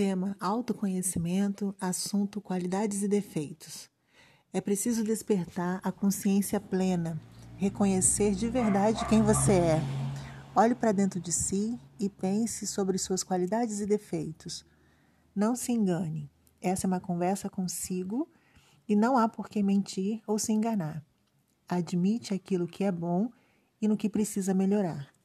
Tema: autoconhecimento, assunto qualidades e defeitos. É preciso despertar a consciência plena, reconhecer de verdade quem você é. Olhe para dentro de si e pense sobre suas qualidades e defeitos. Não se engane, essa é uma conversa consigo e não há por que mentir ou se enganar. Admite aquilo que é bom e no que precisa melhorar.